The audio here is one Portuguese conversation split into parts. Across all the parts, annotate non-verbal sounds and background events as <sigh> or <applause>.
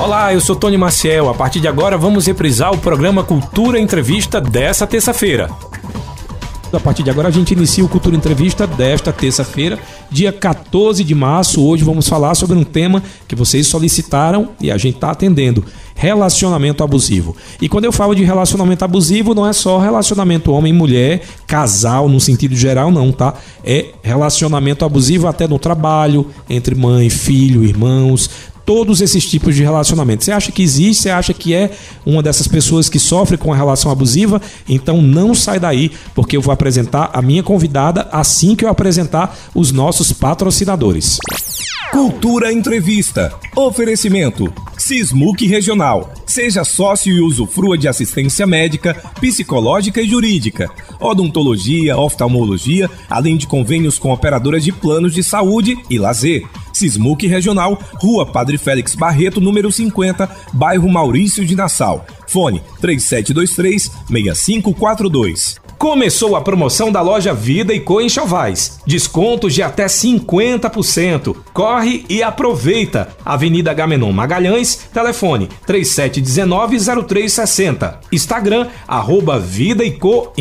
Olá, eu sou Tony Maciel. A partir de agora vamos reprisar o programa Cultura Entrevista dessa terça-feira. A partir de agora a gente inicia o Cultura Entrevista desta terça-feira, dia 14 de março. Hoje vamos falar sobre um tema que vocês solicitaram e a gente está atendendo: relacionamento abusivo. E quando eu falo de relacionamento abusivo, não é só relacionamento homem-mulher, casal no sentido geral, não, tá? É relacionamento abusivo até no trabalho, entre mãe, filho, irmãos, todos esses tipos de relacionamento. Você acha que existe? Você acha que é uma dessas pessoas que sofre com a relação abusiva? Então não sai daí, porque eu vou apresentar a minha convidada assim que eu apresentar os nossos patrocinadores. Cultura Entrevista. Oferecimento. Sismuc Regional. Seja sócio e usufrua de assistência médica, psicológica e jurídica, odontologia, oftalmologia, além de convênios com operadoras de planos de saúde e lazer. Sismuc Regional, Rua Padre Félix Barreto, número 50, bairro Maurício de Nassau. Fone 3723 6542. Começou a promoção da loja Vida e Co Enxovais. Descontos de até 50%. Corre e aproveita. Avenida Gamenon Magalhães, telefone 3719-0360. Instagram, arroba Vida e Co.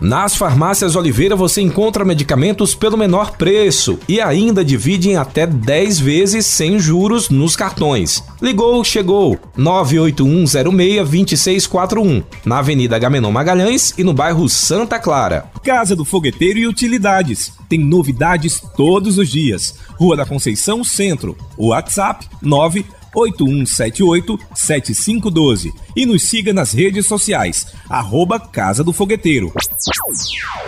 Nas farmácias Oliveira você encontra medicamentos pelo menor preço e ainda divide em até 10 vezes sem juros nos cartões. Ligou, chegou. 981062641, na Avenida Gamenon Magalhães e no bairro Santa Clara. Casa do Fogueteiro e Utilidades. Tem novidades todos os dias. Rua da Conceição Centro. WhatsApp 9 8178-7512 e nos siga nas redes sociais, arroba Casa do Fogueteiro.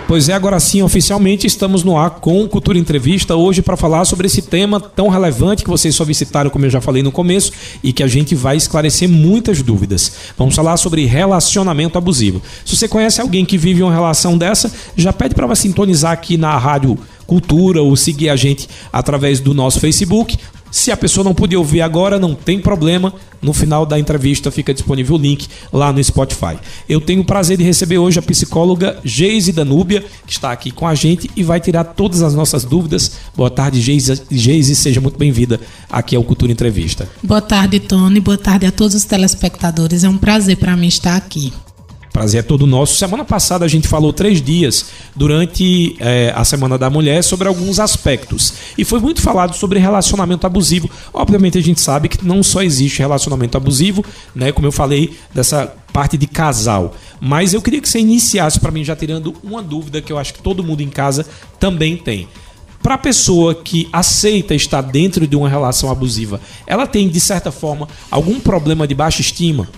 Pois é, agora sim, oficialmente estamos no ar com Cultura Entrevista hoje para falar sobre esse tema tão relevante que vocês solicitaram, como eu já falei no começo, e que a gente vai esclarecer muitas dúvidas. Vamos falar sobre relacionamento abusivo. Se você conhece alguém que vive uma relação dessa, já pede para sintonizar aqui na Rádio Cultura ou seguir a gente através do nosso Facebook se a pessoa não puder ouvir agora, não tem problema. No final da entrevista fica disponível o link lá no Spotify. Eu tenho o prazer de receber hoje a psicóloga Geise Danúbia, que está aqui com a gente e vai tirar todas as nossas dúvidas. Boa tarde, Geise. Geise seja muito bem-vinda aqui ao Cultura Entrevista. Boa tarde, Tony. Boa tarde a todos os telespectadores. É um prazer para mim estar aqui. Prazer é todo nosso. Semana passada a gente falou três dias durante é, a Semana da Mulher sobre alguns aspectos. E foi muito falado sobre relacionamento abusivo. Obviamente a gente sabe que não só existe relacionamento abusivo, né? Como eu falei, dessa parte de casal. Mas eu queria que você iniciasse para mim já tirando uma dúvida que eu acho que todo mundo em casa também tem. Para a pessoa que aceita estar dentro de uma relação abusiva, ela tem de certa forma algum problema de baixa estima?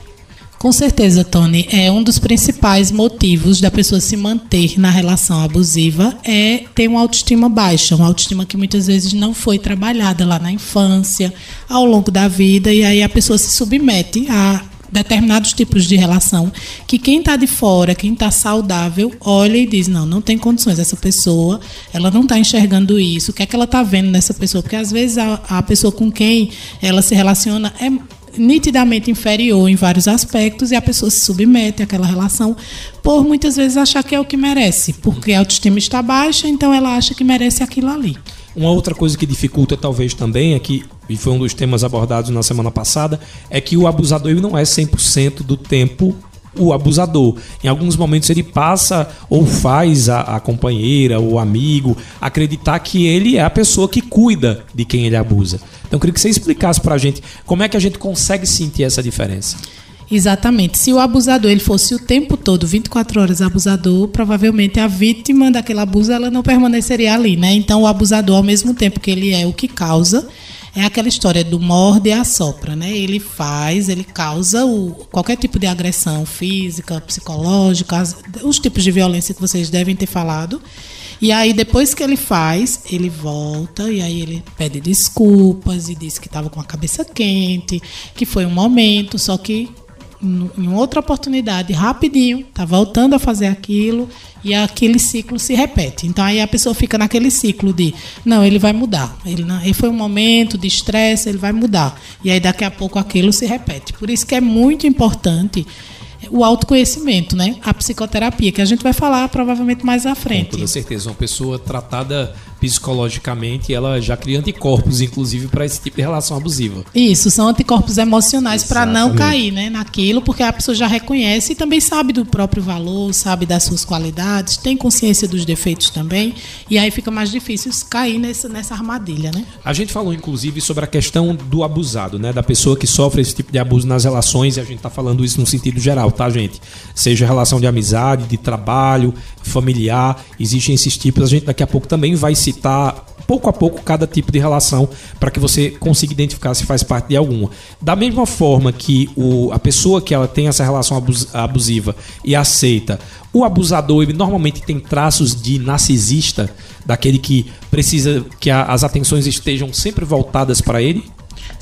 Com certeza, Tony. É um dos principais motivos da pessoa se manter na relação abusiva é ter uma autoestima baixa, uma autoestima que muitas vezes não foi trabalhada lá na infância, ao longo da vida, e aí a pessoa se submete a determinados tipos de relação que quem está de fora, quem está saudável, olha e diz não, não tem condições essa pessoa, ela não está enxergando isso, o que é que ela está vendo nessa pessoa? Porque às vezes a, a pessoa com quem ela se relaciona é nitidamente inferior em vários aspectos e a pessoa se submete àquela relação por muitas vezes achar que é o que merece, porque a autoestima está baixa, então ela acha que merece aquilo ali. Uma outra coisa que dificulta talvez também é que, e foi um dos temas abordados na semana passada, é que o abusador não é 100% do tempo o abusador. Em alguns momentos ele passa ou faz a, a, companheira ou amigo acreditar que ele é a pessoa que cuida de quem ele abusa. Então eu queria que você explicasse para a gente como é que a gente consegue sentir essa diferença. Exatamente. Se o abusador ele fosse o tempo todo, 24 horas abusador, provavelmente a vítima daquele abuso ela não permaneceria ali, né? Então o abusador ao mesmo tempo que ele é o que causa, é aquela história do morde e assopra, né? Ele faz, ele causa o, qualquer tipo de agressão física, psicológica, os tipos de violência que vocês devem ter falado. E aí, depois que ele faz, ele volta e aí ele pede desculpas e diz que estava com a cabeça quente, que foi um momento, só que em outra oportunidade, rapidinho, tá voltando a fazer aquilo e aquele ciclo se repete. Então aí a pessoa fica naquele ciclo de não, ele vai mudar. Ele não, ele foi um momento de estresse, ele vai mudar. E aí daqui a pouco aquilo se repete. Por isso que é muito importante o autoconhecimento, né? A psicoterapia, que a gente vai falar provavelmente mais à frente. Com toda certeza, uma pessoa tratada psicologicamente, ela já cria anticorpos, inclusive, para esse tipo de relação abusiva. Isso, são anticorpos emocionais para não cair né, naquilo, porque a pessoa já reconhece e também sabe do próprio valor, sabe das suas qualidades, tem consciência dos defeitos também, e aí fica mais difícil cair nessa, nessa armadilha. Né? A gente falou, inclusive, sobre a questão do abusado, né, da pessoa que sofre esse tipo de abuso nas relações, e a gente está falando isso no sentido geral, tá, gente? Seja relação de amizade, de trabalho, familiar, existem esses tipos. A gente daqui a pouco também vai citar pouco a pouco cada tipo de relação para que você consiga identificar se faz parte de alguma. Da mesma forma que o, a pessoa que ela tem essa relação abus, abusiva e aceita, o abusador ele normalmente tem traços de narcisista, daquele que precisa que a, as atenções estejam sempre voltadas para ele.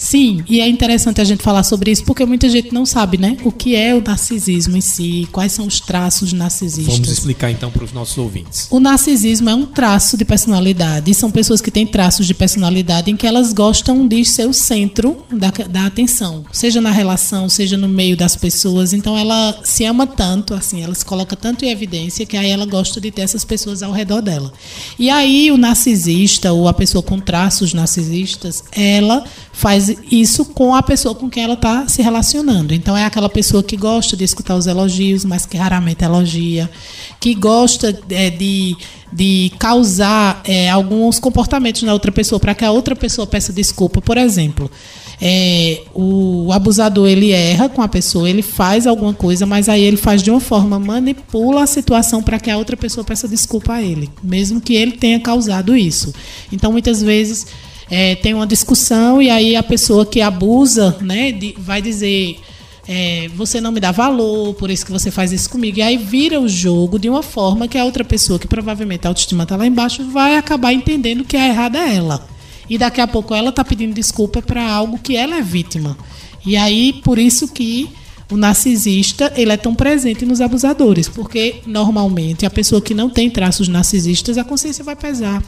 Sim, e é interessante a gente falar sobre isso porque muita gente não sabe, né? O que é o narcisismo em si, quais são os traços narcisistas. Vamos explicar então para os nossos ouvintes. O narcisismo é um traço de personalidade. São pessoas que têm traços de personalidade em que elas gostam de ser o centro da, da atenção, seja na relação, seja no meio das pessoas. Então ela se ama tanto, assim, ela se coloca tanto em evidência que aí ela gosta de ter essas pessoas ao redor dela. E aí o narcisista ou a pessoa com traços narcisistas, ela faz isso com a pessoa com quem ela está se relacionando. Então é aquela pessoa que gosta de escutar os elogios, mas que raramente elogia, que gosta é, de, de causar é, alguns comportamentos na outra pessoa para que a outra pessoa peça desculpa. Por exemplo, é, o abusador ele erra com a pessoa, ele faz alguma coisa, mas aí ele faz de uma forma, manipula a situação para que a outra pessoa peça desculpa a ele, mesmo que ele tenha causado isso. Então muitas vezes é, tem uma discussão e aí a pessoa que abusa né, de, vai dizer. É, você não me dá valor, por isso que você faz isso comigo. E aí vira o jogo de uma forma que a outra pessoa, que provavelmente a autoestima está lá embaixo, vai acabar entendendo que a errada é ela. E daqui a pouco ela está pedindo desculpa para algo que ela é vítima. E aí, por isso que o narcisista ele é tão presente nos abusadores, porque normalmente a pessoa que não tem traços narcisistas, a consciência vai pesar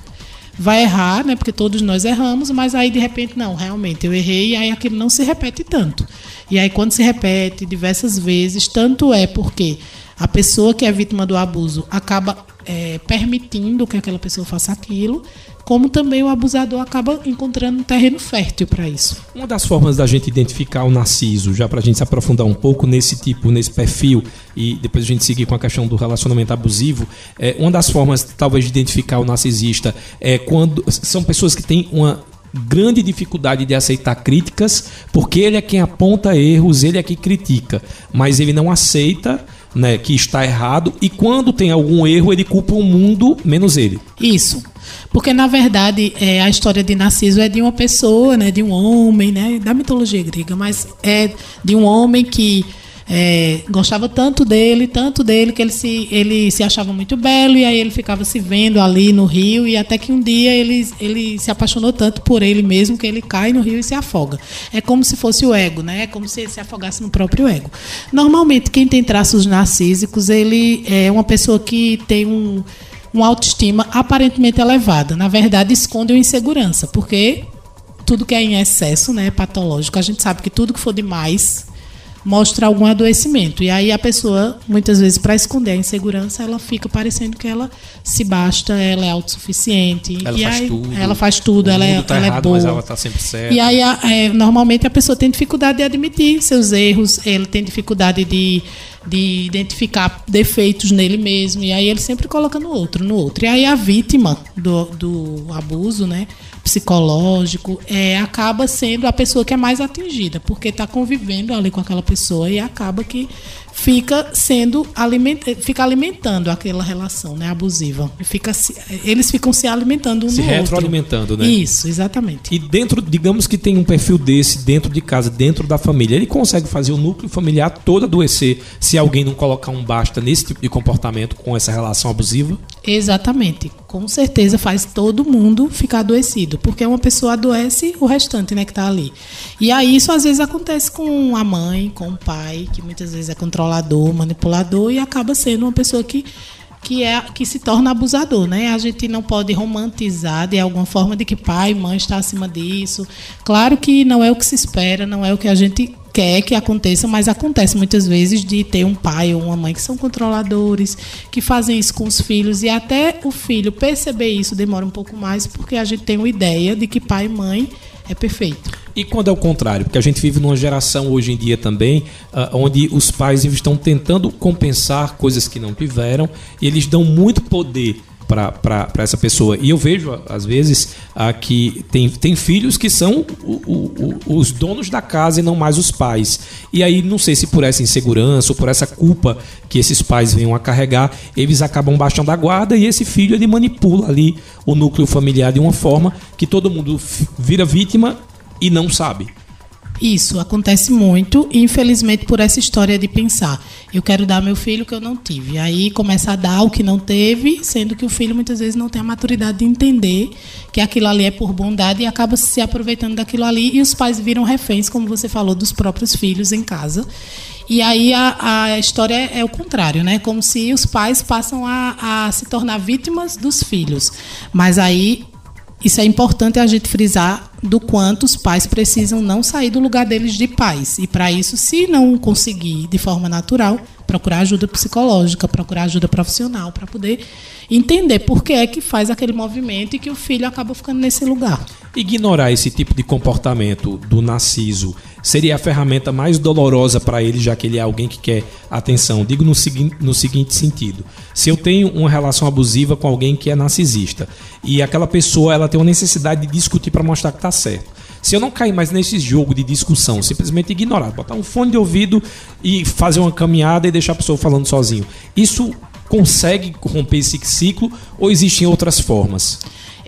vai errar, né? Porque todos nós erramos, mas aí de repente não, realmente eu errei e aí aquilo não se repete tanto. E aí quando se repete diversas vezes, tanto é porque a pessoa que é vítima do abuso acaba é, permitindo que aquela pessoa faça aquilo, como também o abusador acaba encontrando um terreno fértil para isso. Uma das formas da gente identificar o narciso, já para a gente se aprofundar um pouco nesse tipo, nesse perfil, e depois a gente seguir com a questão do relacionamento abusivo, é, uma das formas talvez de identificar o narcisista é quando são pessoas que têm uma grande dificuldade de aceitar críticas, porque ele é quem aponta erros, ele é quem critica, mas ele não aceita né, que está errado e quando tem algum erro ele culpa o mundo menos ele. Isso. Porque na verdade é, a história de Narciso é de uma pessoa, né, de um homem, né, da mitologia grega, mas é de um homem que é, gostava tanto dele, tanto dele, que ele se, ele se achava muito belo e aí ele ficava se vendo ali no rio e até que um dia ele, ele se apaixonou tanto por ele mesmo que ele cai no rio e se afoga. É como se fosse o ego, né? É como se ele se afogasse no próprio ego. Normalmente, quem tem traços narcísicos, ele é uma pessoa que tem um, uma autoestima aparentemente elevada. Na verdade, esconde uma insegurança, porque tudo que é em excesso, né, é patológico. A gente sabe que tudo que for demais mostra algum adoecimento. E aí a pessoa, muitas vezes, para esconder a insegurança, ela fica parecendo que ela se basta, ela é autossuficiente. Ela e faz aí, tudo. Ela faz tudo, ela, é, tá ela errado, é boa. Mas ela tá sempre certa. E aí, a, é, normalmente, a pessoa tem dificuldade de admitir seus erros, ele tem dificuldade de, de identificar defeitos nele mesmo. E aí ele sempre coloca no outro, no outro. E aí a vítima do, do abuso, né? psicológico, é, acaba sendo a pessoa que é mais atingida, porque está convivendo ali com aquela pessoa e acaba que fica sendo fica alimentando aquela relação né, abusiva. Fica eles ficam se alimentando um se do retroalimentando, outro. né? Isso, exatamente. E dentro, digamos que tem um perfil desse dentro de casa, dentro da família, ele consegue fazer o núcleo familiar todo adoecer se alguém não colocar um basta nesse tipo de comportamento com essa relação abusiva? Exatamente. Com certeza faz todo mundo ficar adoecido, porque uma pessoa adoece o restante, né, que está ali. E aí isso às vezes acontece com a mãe, com o pai, que muitas vezes é controlador, manipulador e acaba sendo uma pessoa que que é que se torna abusador, né? A gente não pode romantizar de alguma forma de que pai e mãe está acima disso. Claro que não é o que se espera, não é o que a gente quer que aconteça, mas acontece muitas vezes de ter um pai ou uma mãe que são controladores, que fazem isso com os filhos e até o filho perceber isso demora um pouco mais, porque a gente tem uma ideia de que pai e mãe é perfeito. E quando é o contrário? Porque a gente vive numa geração hoje em dia também, uh, onde os pais estão tentando compensar coisas que não tiveram e eles dão muito poder para essa pessoa. E eu vejo, às vezes, uh, que tem, tem filhos que são o, o, o, os donos da casa e não mais os pais. E aí, não sei se por essa insegurança ou por essa culpa que esses pais venham a carregar, eles acabam baixando a guarda e esse filho ele manipula ali o núcleo familiar de uma forma que todo mundo vira vítima e não sabe. Isso acontece muito, infelizmente, por essa história de pensar, eu quero dar meu filho o que eu não tive. Aí começa a dar o que não teve, sendo que o filho muitas vezes não tem a maturidade de entender que aquilo ali é por bondade e acaba se aproveitando daquilo ali e os pais viram reféns, como você falou, dos próprios filhos em casa. E aí a, a história é, é o contrário, né? Como se os pais passam a, a se tornar vítimas dos filhos. Mas aí isso é importante a gente frisar do quanto os pais precisam não sair do lugar deles de pais. E para isso, se não conseguir de forma natural, procurar ajuda psicológica, procurar ajuda profissional para poder entender por que é que faz aquele movimento e que o filho acaba ficando nesse lugar. Ignorar esse tipo de comportamento do narciso seria a ferramenta mais dolorosa para ele, já que ele é alguém que quer atenção. Digo no, segui no seguinte sentido: se eu tenho uma relação abusiva com alguém que é narcisista e aquela pessoa ela tem uma necessidade de discutir para mostrar que está certo. Se eu não cair mais nesse jogo de discussão, simplesmente ignorar, botar um fone de ouvido e fazer uma caminhada e deixar a pessoa falando sozinho, isso consegue romper esse ciclo ou existem outras formas?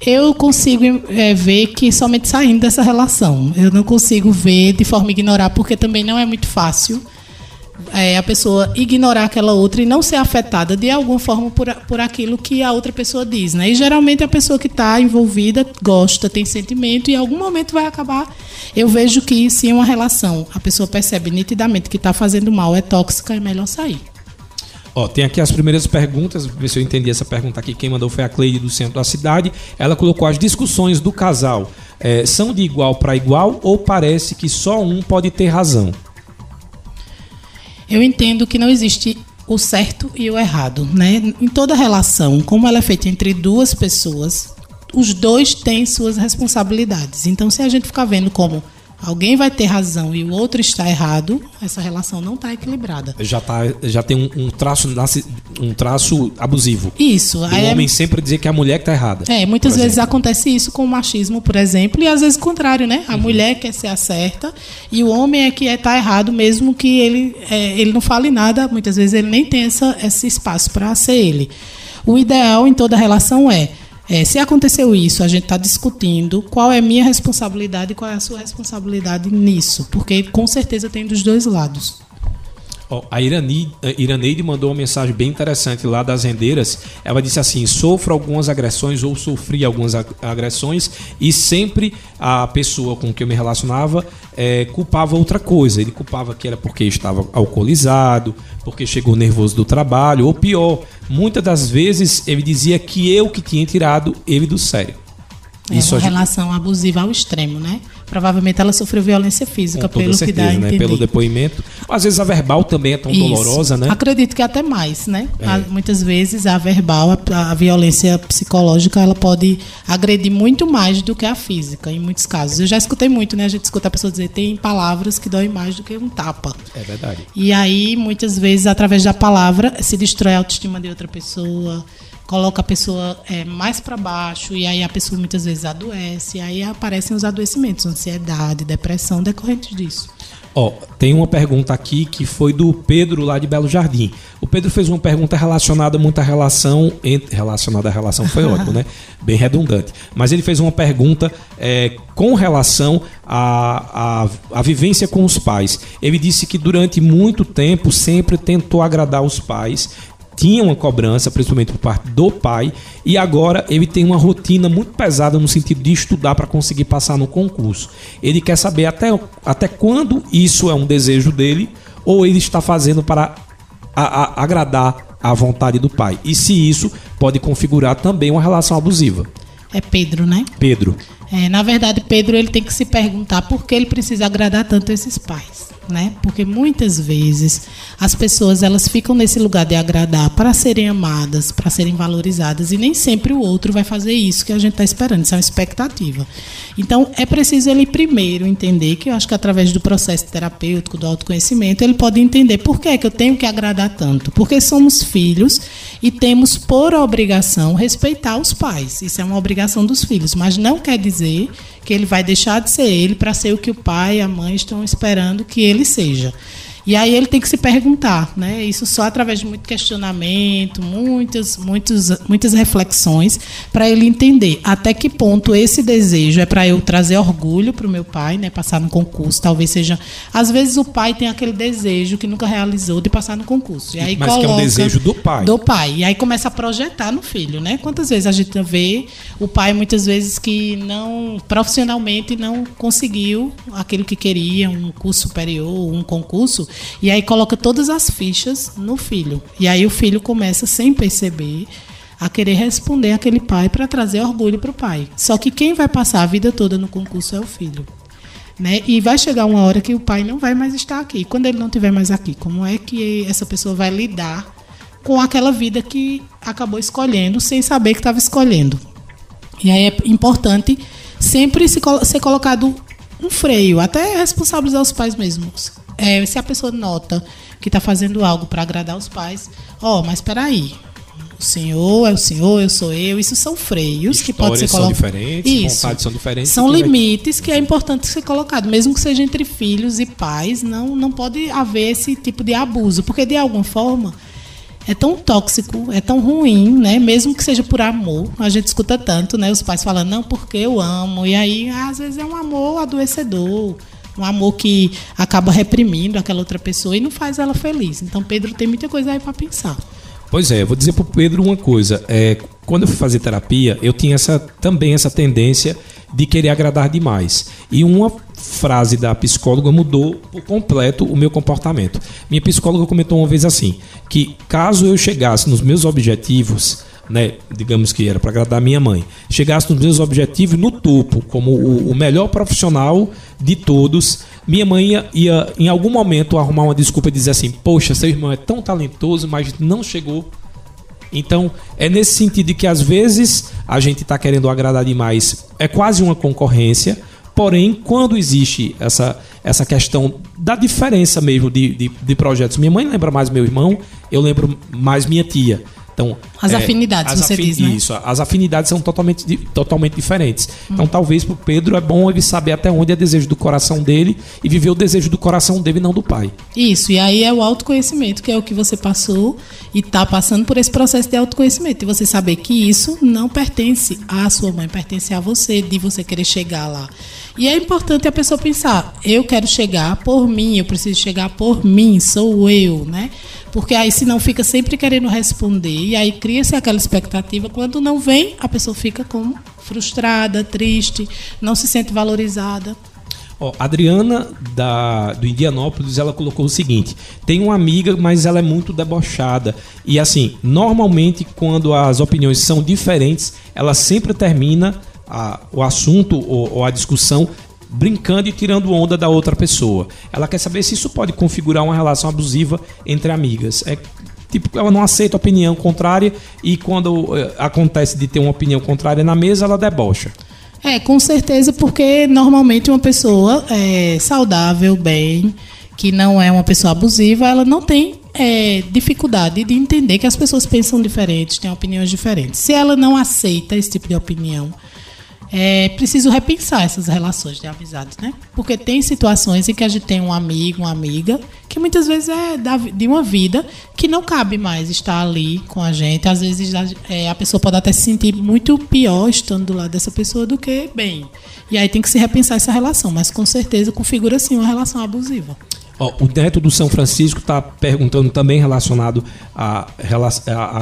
Eu consigo é, ver que somente saindo dessa relação. Eu não consigo ver de forma ignorar, porque também não é muito fácil é, a pessoa ignorar aquela outra e não ser afetada de alguma forma por, por aquilo que a outra pessoa diz. Né? E geralmente a pessoa que está envolvida gosta, tem sentimento e em algum momento vai acabar. Eu vejo que se em uma relação a pessoa percebe nitidamente que está fazendo mal, é tóxica, é melhor sair. Ó, tem aqui as primeiras perguntas, ver se eu entendi essa pergunta aqui. Quem mandou foi a Cleide do centro da cidade. Ela colocou as discussões do casal. É, são de igual para igual ou parece que só um pode ter razão? Eu entendo que não existe o certo e o errado, né? Em toda relação, como ela é feita entre duas pessoas, os dois têm suas responsabilidades. Então, se a gente ficar vendo como alguém vai ter razão e o outro está errado, essa relação não está equilibrada. Já, tá, já tem um, um, traço, um traço abusivo. Isso. O é homem sempre dizer que é a mulher que está errada. É, muitas vezes acontece isso com o machismo, por exemplo, e às vezes o contrário, né? A uhum. mulher quer ser a certa e o homem é que está é, errado, mesmo que ele, é, ele não fale nada, muitas vezes ele nem tem essa, esse espaço para ser ele. O ideal em toda relação é é, se aconteceu isso, a gente está discutindo qual é a minha responsabilidade e qual é a sua responsabilidade nisso, porque com certeza tem dos dois lados. A Irani, Iraneide mandou uma mensagem bem interessante lá das rendeiras. Ela disse assim: sofro algumas agressões ou sofri algumas agressões e sempre a pessoa com quem eu me relacionava é, culpava outra coisa. Ele culpava que era porque estava alcoolizado, porque chegou nervoso do trabalho, ou pior, muitas das vezes ele dizia que eu que tinha tirado ele do sério. É Isso uma relação abusiva ao extremo, né? Provavelmente ela sofreu violência física, pelo certeza, que dá a né? entender. Pelo depoimento. Às vezes a verbal também é tão Isso. dolorosa, né? Acredito que até mais, né? É. Muitas vezes a verbal, a, a, violência psicológica, ela pode agredir muito mais do que a física, em muitos casos. Eu já escutei muito, né? A gente escuta a pessoa dizer tem palavras que doem mais do que um tapa. É verdade. E aí, muitas vezes, através da palavra, se destrói a autoestima de outra pessoa coloca a pessoa é, mais para baixo e aí a pessoa muitas vezes adoece, e aí aparecem os adoecimentos, ansiedade, depressão decorrentes disso. Ó, tem uma pergunta aqui que foi do Pedro lá de Belo Jardim. O Pedro fez uma pergunta relacionada muito à relação entre, relacionada à relação foi ótimo, né? <laughs> Bem redundante. Mas ele fez uma pergunta é, com relação à, à, à vivência com os pais. Ele disse que durante muito tempo sempre tentou agradar os pais tinha uma cobrança, principalmente por parte do pai, e agora ele tem uma rotina muito pesada no sentido de estudar para conseguir passar no concurso. Ele quer saber até, até quando isso é um desejo dele ou ele está fazendo para a, a, agradar à vontade do pai. E se isso pode configurar também uma relação abusiva. É Pedro, né? Pedro. É, na verdade, Pedro ele tem que se perguntar por que ele precisa agradar tanto esses pais né? Porque muitas vezes as pessoas elas ficam nesse lugar de agradar para serem amadas, para serem valorizadas e nem sempre o outro vai fazer isso que a gente está esperando. Isso é uma expectativa. Então é preciso ele primeiro entender que eu acho que através do processo terapêutico do autoconhecimento ele pode entender por que é que eu tenho que agradar tanto, porque somos filhos e temos por obrigação respeitar os pais. Isso é uma obrigação dos filhos, mas não quer dizer que ele vai deixar de ser ele para ser o que o pai e a mãe estão esperando que ele seja. E aí ele tem que se perguntar, né? Isso só através de muito questionamento, muitas, muitos, muitas reflexões, para ele entender até que ponto esse desejo é para eu trazer orgulho para o meu pai, né? Passar no concurso, talvez seja. Às vezes o pai tem aquele desejo que nunca realizou de passar no concurso. E aí Mas que é um desejo do pai. Do pai. E aí começa a projetar no filho, né? Quantas vezes a gente vê o pai muitas vezes que não profissionalmente não conseguiu aquilo que queria, um curso superior, um concurso e aí coloca todas as fichas no filho. E aí o filho começa, sem perceber, a querer responder aquele pai para trazer orgulho para o pai. Só que quem vai passar a vida toda no concurso é o filho. Né? E vai chegar uma hora que o pai não vai mais estar aqui. Quando ele não estiver mais aqui, como é que essa pessoa vai lidar com aquela vida que acabou escolhendo sem saber que estava escolhendo? E aí é importante sempre se, ser colocado um freio, até responsabilizar os pais mesmos é, se a pessoa nota que está fazendo algo para agradar os pais, ó, oh, mas espera aí. O senhor é o senhor, eu sou eu. Isso são freios Histórias que pode ser colocados. São diferentes, Isso. vontades são diferentes. São limites vai... que é importante ser colocado, mesmo que seja entre filhos e pais, não não pode haver esse tipo de abuso, porque de alguma forma é tão tóxico, é tão ruim, né? Mesmo que seja por amor. A gente escuta tanto, né? Os pais falando, não, porque eu amo. E aí, às vezes, é um amor adoecedor um amor que acaba reprimindo aquela outra pessoa e não faz ela feliz. Então Pedro tem muita coisa aí para pensar. Pois é, eu vou dizer para o Pedro uma coisa. É, quando eu fui fazer terapia, eu tinha essa, também essa tendência de querer agradar demais. E uma frase da psicóloga mudou por completo o meu comportamento. Minha psicóloga comentou uma vez assim: que caso eu chegasse nos meus objetivos, né, digamos que era para agradar minha mãe, chegasse nos meus objetivos no topo, como o, o melhor profissional de todos, minha mãe ia, ia, em algum momento arrumar uma desculpa e dizer assim: Poxa, seu irmão é tão talentoso, mas não chegou. Então, é nesse sentido que às vezes a gente está querendo agradar demais, é quase uma concorrência. Porém, quando existe essa, essa questão da diferença mesmo de, de, de projetos, minha mãe lembra mais meu irmão, eu lembro mais minha tia. Então, as é, afinidades, as você afin diz, né? Isso, as afinidades são totalmente, totalmente diferentes. Hum. Então, talvez para o Pedro é bom ele saber até onde é desejo do coração dele e viver o desejo do coração dele, não do pai. Isso, e aí é o autoconhecimento, que é o que você passou e está passando por esse processo de autoconhecimento. E você saber que isso não pertence à sua mãe, pertence a você, de você querer chegar lá. E é importante a pessoa pensar: eu quero chegar por mim, eu preciso chegar por mim, sou eu, né? Porque aí senão fica sempre querendo responder e aí cria-se aquela expectativa. Quando não vem, a pessoa fica como frustrada, triste, não se sente valorizada. Ó, Adriana da, do Indianópolis, ela colocou o seguinte: tem uma amiga, mas ela é muito debochada. E assim, normalmente quando as opiniões são diferentes, ela sempre termina a, o assunto ou, ou a discussão brincando e tirando onda da outra pessoa. Ela quer saber se isso pode configurar uma relação abusiva entre amigas. É tipo, ela não aceita opinião contrária e quando eh, acontece de ter uma opinião contrária na mesa, ela debocha. É, com certeza, porque normalmente uma pessoa é, saudável, bem, que não é uma pessoa abusiva, ela não tem é, dificuldade de entender que as pessoas pensam diferentes, têm opiniões diferentes. Se ela não aceita esse tipo de opinião, é preciso repensar essas relações de amizade, né? Porque tem situações em que a gente tem um amigo, uma amiga, que muitas vezes é de uma vida que não cabe mais estar ali com a gente. Às vezes a, é, a pessoa pode até se sentir muito pior estando do lado dessa pessoa do que bem. E aí tem que se repensar essa relação, mas com certeza configura sim uma relação abusiva. O Neto do São Francisco está perguntando também relacionado à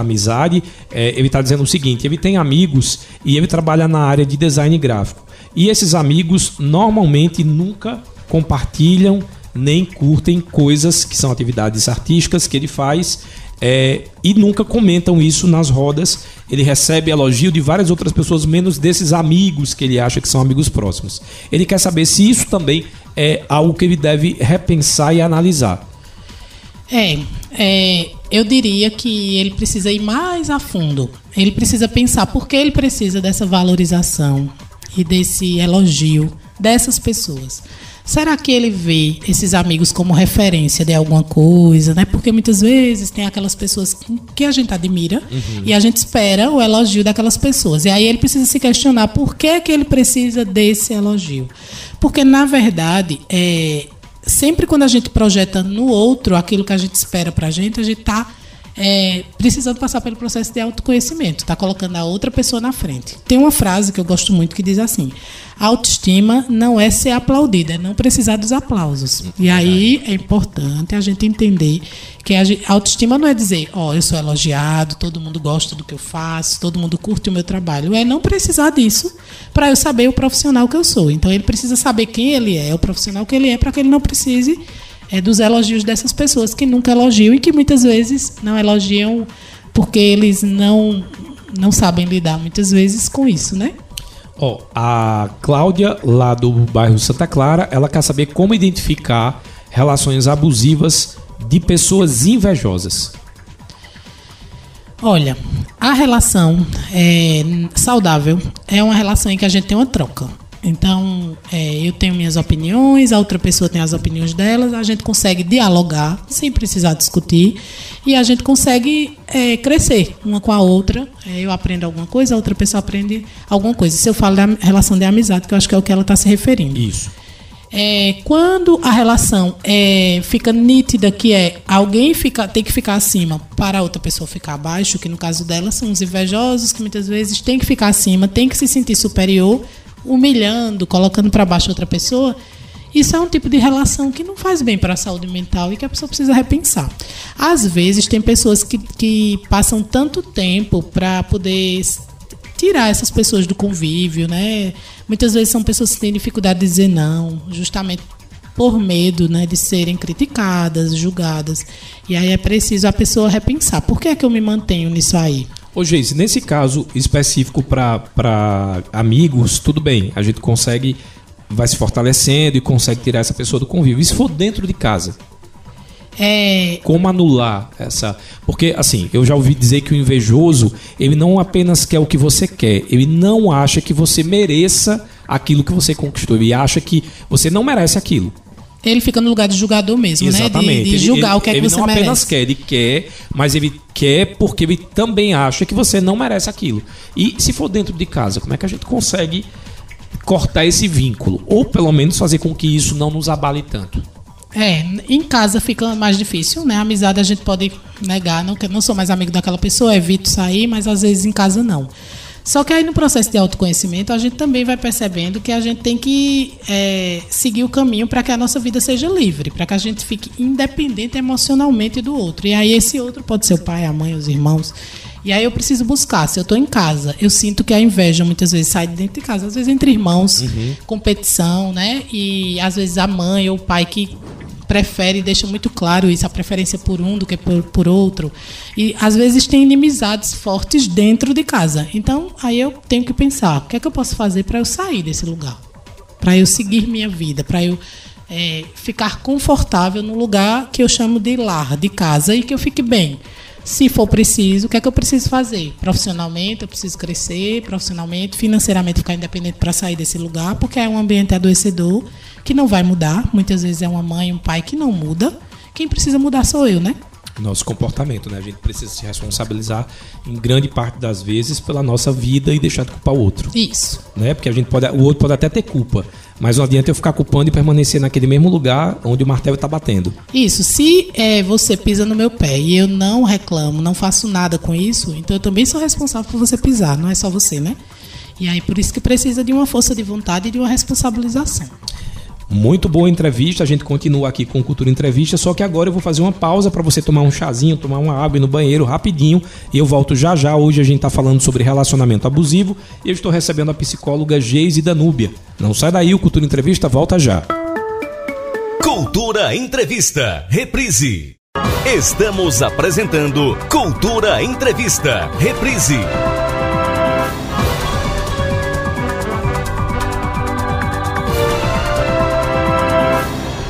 amizade. É, ele está dizendo o seguinte: ele tem amigos e ele trabalha na área de design gráfico. E esses amigos normalmente nunca compartilham nem curtem coisas que são atividades artísticas que ele faz é, e nunca comentam isso nas rodas. Ele recebe elogio de várias outras pessoas, menos desses amigos que ele acha que são amigos próximos. Ele quer saber se isso também é algo que ele deve repensar e analisar. É, é, eu diria que ele precisa ir mais a fundo. Ele precisa pensar por que ele precisa dessa valorização e desse elogio dessas pessoas. Será que ele vê esses amigos como referência de alguma coisa, né? Porque muitas vezes tem aquelas pessoas que a gente admira uhum. e a gente espera o elogio daquelas pessoas. E aí ele precisa se questionar por que, que ele precisa desse elogio. Porque, na verdade, é, sempre quando a gente projeta no outro aquilo que a gente espera para a gente, a gente está é, precisando passar pelo processo de autoconhecimento, está colocando a outra pessoa na frente. Tem uma frase que eu gosto muito que diz assim: autoestima não é ser aplaudida, é não precisar dos aplausos. E aí é importante a gente entender que a autoestima não é dizer, ó, oh, eu sou elogiado, todo mundo gosta do que eu faço, todo mundo curte o meu trabalho. É não precisar disso para eu saber o profissional que eu sou. Então ele precisa saber quem ele é, o profissional que ele é, para que ele não precise é, dos elogios dessas pessoas que nunca elogiam e que muitas vezes não elogiam porque eles não, não sabem lidar muitas vezes com isso, né? Ó, oh, a Cláudia, lá do bairro Santa Clara, ela quer saber como identificar relações abusivas de pessoas invejosas. Olha, a relação é, saudável é uma relação em que a gente tem uma troca. Então, é, eu tenho minhas opiniões, a outra pessoa tem as opiniões delas, a gente consegue dialogar sem precisar discutir e a gente consegue é, crescer uma com a outra. É, eu aprendo alguma coisa, a outra pessoa aprende alguma coisa. Se eu falo da relação de amizade, que eu acho que é o que ela está se referindo. Isso. É, quando a relação é, fica nítida, que é alguém fica, tem que ficar acima para a outra pessoa ficar abaixo, que no caso dela são os invejosos, que muitas vezes tem que ficar acima, tem que se sentir superior humilhando, colocando para baixo outra pessoa, isso é um tipo de relação que não faz bem para a saúde mental e que a pessoa precisa repensar. Às vezes, tem pessoas que, que passam tanto tempo para poder tirar essas pessoas do convívio, né? Muitas vezes são pessoas que têm dificuldade de dizer não, justamente por medo né, de serem criticadas, julgadas. E aí é preciso a pessoa repensar. Por que é que eu me mantenho nisso aí? Ô, Geise, nesse caso específico para amigos, tudo bem, a gente consegue, vai se fortalecendo e consegue tirar essa pessoa do convívio. E se for dentro de casa? É... Como anular essa. Porque, assim, eu já ouvi dizer que o invejoso, ele não apenas quer o que você quer, ele não acha que você mereça aquilo que você conquistou, ele acha que você não merece aquilo. Ele fica no lugar de julgador mesmo, Exatamente. né? De, de julgar ele, o que é que você merece. Ele não apenas quer, ele quer, mas ele quer porque ele também acha que você não merece aquilo. E se for dentro de casa, como é que a gente consegue cortar esse vínculo? Ou pelo menos fazer com que isso não nos abale tanto? É, em casa fica mais difícil, né? A amizade a gente pode negar, não, não sou mais amigo daquela pessoa, evito sair, mas às vezes em casa não. Só que aí no processo de autoconhecimento a gente também vai percebendo que a gente tem que é, seguir o caminho para que a nossa vida seja livre, para que a gente fique independente emocionalmente do outro. E aí esse outro pode ser o pai, a mãe, os irmãos. E aí eu preciso buscar. Se eu estou em casa, eu sinto que a inveja muitas vezes sai de dentro de casa, às vezes entre irmãos, uhum. competição, né? E às vezes a mãe ou o pai que prefere, deixa muito claro isso, a preferência por um do que por, por outro. E às vezes tem inimizades fortes dentro de casa. Então, aí eu tenho que pensar, o que é que eu posso fazer para eu sair desse lugar? Para eu seguir minha vida, para eu é, ficar confortável no lugar que eu chamo de lar, de casa, e que eu fique bem. Se for preciso, o que é que eu preciso fazer? Profissionalmente, eu preciso crescer, profissionalmente, financeiramente ficar independente para sair desse lugar, porque é um ambiente adoecedor que não vai mudar. Muitas vezes é uma mãe, um pai que não muda. Quem precisa mudar sou eu, né? Nosso comportamento, né? A gente precisa se responsabilizar em grande parte das vezes pela nossa vida e deixar de culpar o outro. Isso. Né? Porque a gente pode, o outro pode até ter culpa, mas não adianta eu ficar culpando e permanecer naquele mesmo lugar onde o martelo está batendo. Isso. Se é, você pisa no meu pé e eu não reclamo, não faço nada com isso, então eu também sou responsável por você pisar, não é só você, né? E aí por isso que precisa de uma força de vontade e de uma responsabilização. Muito boa entrevista, a gente continua aqui com Cultura Entrevista, só que agora eu vou fazer uma pausa para você tomar um chazinho, tomar uma água no banheiro rapidinho e eu volto já já. Hoje a gente está falando sobre relacionamento abusivo e eu estou recebendo a psicóloga Geise Danúbia. Não sai daí, o Cultura Entrevista volta já. Cultura Entrevista, reprise. Estamos apresentando Cultura Entrevista. Reprise.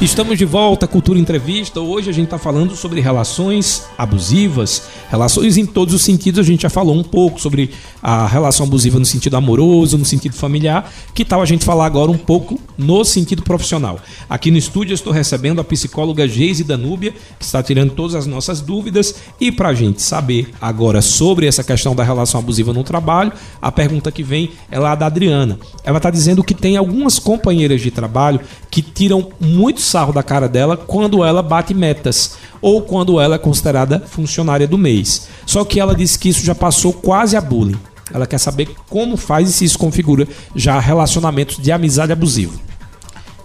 Estamos de volta, Cultura Entrevista. Hoje a gente está falando sobre relações abusivas, relações em todos os sentidos. A gente já falou um pouco sobre a relação abusiva no sentido amoroso, no sentido familiar. Que tal a gente falar agora um pouco no sentido profissional? Aqui no estúdio eu estou recebendo a psicóloga Geise Danúbia, que está tirando todas as nossas dúvidas. E para a gente saber agora sobre essa questão da relação abusiva no trabalho, a pergunta que vem é lá da Adriana. Ela está dizendo que tem algumas companheiras de trabalho que tiram muitos sarro da cara dela quando ela bate metas ou quando ela é considerada funcionária do mês. Só que ela disse que isso já passou quase a bullying. Ela quer saber como faz e se isso configura já relacionamentos de amizade abusivo.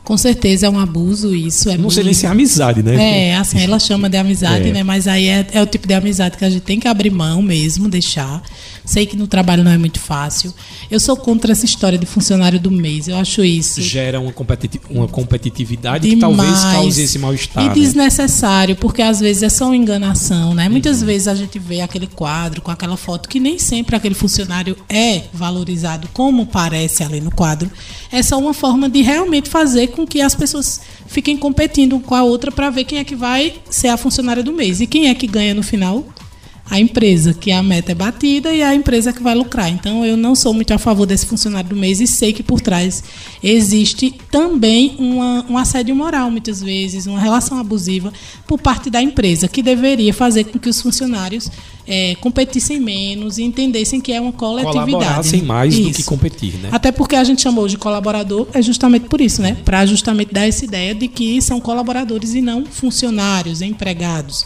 Com certeza é um abuso isso. É não sei nem se é amizade, né? É, assim, ela chama de amizade, é. né? Mas aí é, é, o tipo de amizade que a gente tem que abrir mão mesmo, deixar. Sei que no trabalho não é muito fácil. Eu sou contra essa história de funcionário do mês. Eu acho isso. Gera uma, competi uma competitividade Demais. que talvez cause esse mal-estar. E né? desnecessário, porque às vezes é só uma enganação, né? Muitas uhum. vezes a gente vê aquele quadro com aquela foto que nem sempre aquele funcionário é valorizado como parece ali no quadro. É só uma forma de realmente fazer com que as pessoas fiquem competindo com a outra para ver quem é que vai ser a funcionária do mês. E quem é que ganha no final? A empresa, que a meta é batida e a empresa que vai lucrar. Então, eu não sou muito a favor desse funcionário do mês e sei que por trás existe também uma, um assédio moral, muitas vezes, uma relação abusiva por parte da empresa, que deveria fazer com que os funcionários é, competissem menos e entendessem que é uma coletividade. Colaborassem mais isso. do que competir, né? Até porque a gente chamou de colaborador é justamente por isso, né? Para justamente dar essa ideia de que são colaboradores e não funcionários, empregados.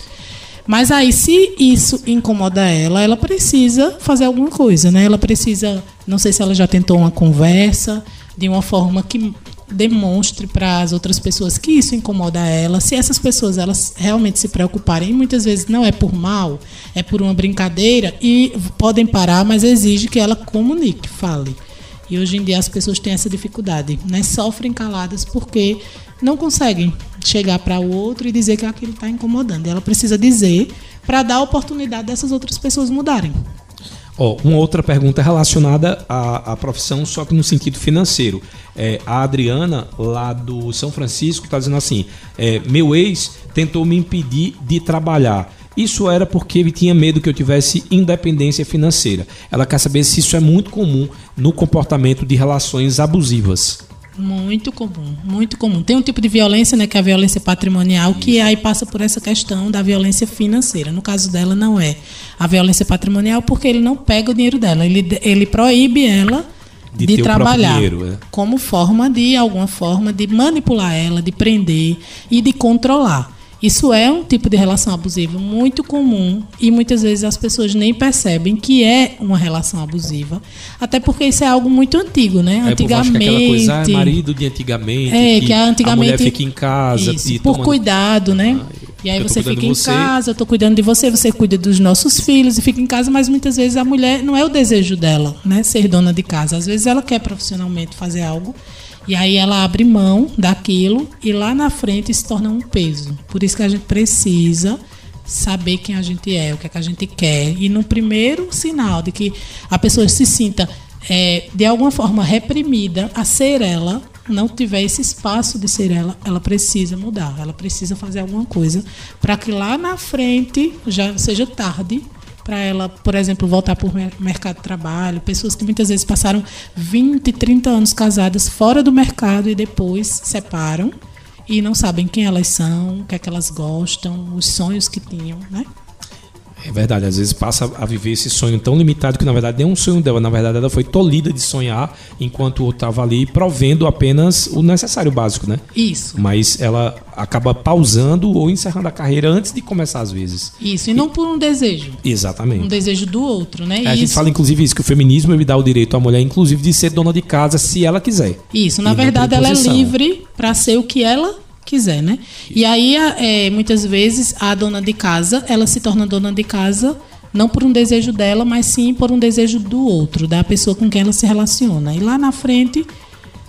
Mas aí, se isso incomoda ela, ela precisa fazer alguma coisa, né? Ela precisa, não sei se ela já tentou uma conversa de uma forma que demonstre para as outras pessoas que isso incomoda ela. Se essas pessoas elas realmente se preocuparem, muitas vezes não é por mal, é por uma brincadeira e podem parar, mas exige que ela comunique, fale. E hoje em dia as pessoas têm essa dificuldade, né? Sofrem caladas porque não conseguem chegar para o outro e dizer que aquilo está incomodando. Ela precisa dizer para dar a oportunidade dessas outras pessoas mudarem. Oh, uma outra pergunta relacionada à, à, profissão, só que no sentido financeiro. É, a Adriana, lá do São Francisco, está dizendo assim: é, meu ex tentou me impedir de trabalhar. Isso era porque ele tinha medo que eu tivesse independência financeira. Ela quer saber se isso é muito comum no comportamento de relações abusivas. Muito comum, muito comum. Tem um tipo de violência, né, que é a violência patrimonial, que aí passa por essa questão da violência financeira. No caso dela, não é a violência patrimonial, porque ele não pega o dinheiro dela, ele, ele proíbe ela de, de trabalhar dinheiro, é. como forma de alguma forma de manipular ela, de prender e de controlar. Isso é um tipo de relação abusiva muito comum e muitas vezes as pessoas nem percebem que é uma relação abusiva, até porque isso é algo muito antigo, né? É, antigamente, que aquela coisa, ah, marido de antigamente, é, que, que antigamente a mulher fica em casa isso, por tomando... cuidado, né? Ah, e aí você fica em você. casa, eu estou cuidando de você, você cuida dos nossos filhos e fica em casa, mas muitas vezes a mulher não é o desejo dela, né? Ser dona de casa. Às vezes ela quer profissionalmente fazer algo e aí ela abre mão daquilo e lá na frente se torna um peso. Por isso que a gente precisa saber quem a gente é, o que, é que a gente quer. E no primeiro sinal de que a pessoa se sinta é, de alguma forma reprimida a ser ela, não tiver esse espaço de ser ela, ela precisa mudar, ela precisa fazer alguma coisa para que lá na frente já seja tarde para ela, por exemplo, voltar para o mercado de trabalho, pessoas que muitas vezes passaram 20, 30 anos casadas fora do mercado e depois separam e não sabem quem elas são, o que é que elas gostam, os sonhos que tinham, né? É verdade, às vezes passa a viver esse sonho tão limitado que na verdade nem um sonho dela, na verdade ela foi tolhida de sonhar enquanto estava ali provendo apenas o necessário básico, né? Isso. Mas ela acaba pausando ou encerrando a carreira antes de começar às vezes. Isso, e, e não por um desejo. Exatamente. Um desejo do outro, né? É, a gente fala inclusive isso, que o feminismo ele dá o direito à mulher inclusive de ser dona de casa se ela quiser. Isso, na verdade ela é livre para ser o que ela quiser, né? E aí, é, muitas vezes, a dona de casa, ela se torna dona de casa não por um desejo dela, mas sim por um desejo do outro, da pessoa com quem ela se relaciona. E lá na frente,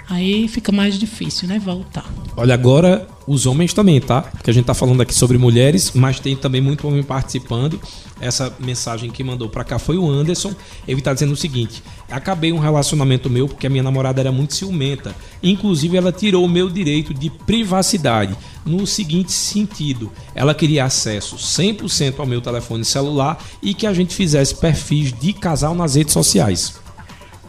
aí fica mais difícil, né? Voltar. Olha, agora os homens também, tá? Porque a gente tá falando aqui sobre mulheres, mas tem também muito homem participando. Essa mensagem que mandou para cá foi o Anderson. Ele tá dizendo o seguinte: acabei um relacionamento meu porque a minha namorada era muito ciumenta. Inclusive, ela tirou o meu direito de privacidade. No seguinte sentido, ela queria acesso 100% ao meu telefone celular e que a gente fizesse perfis de casal nas redes sociais.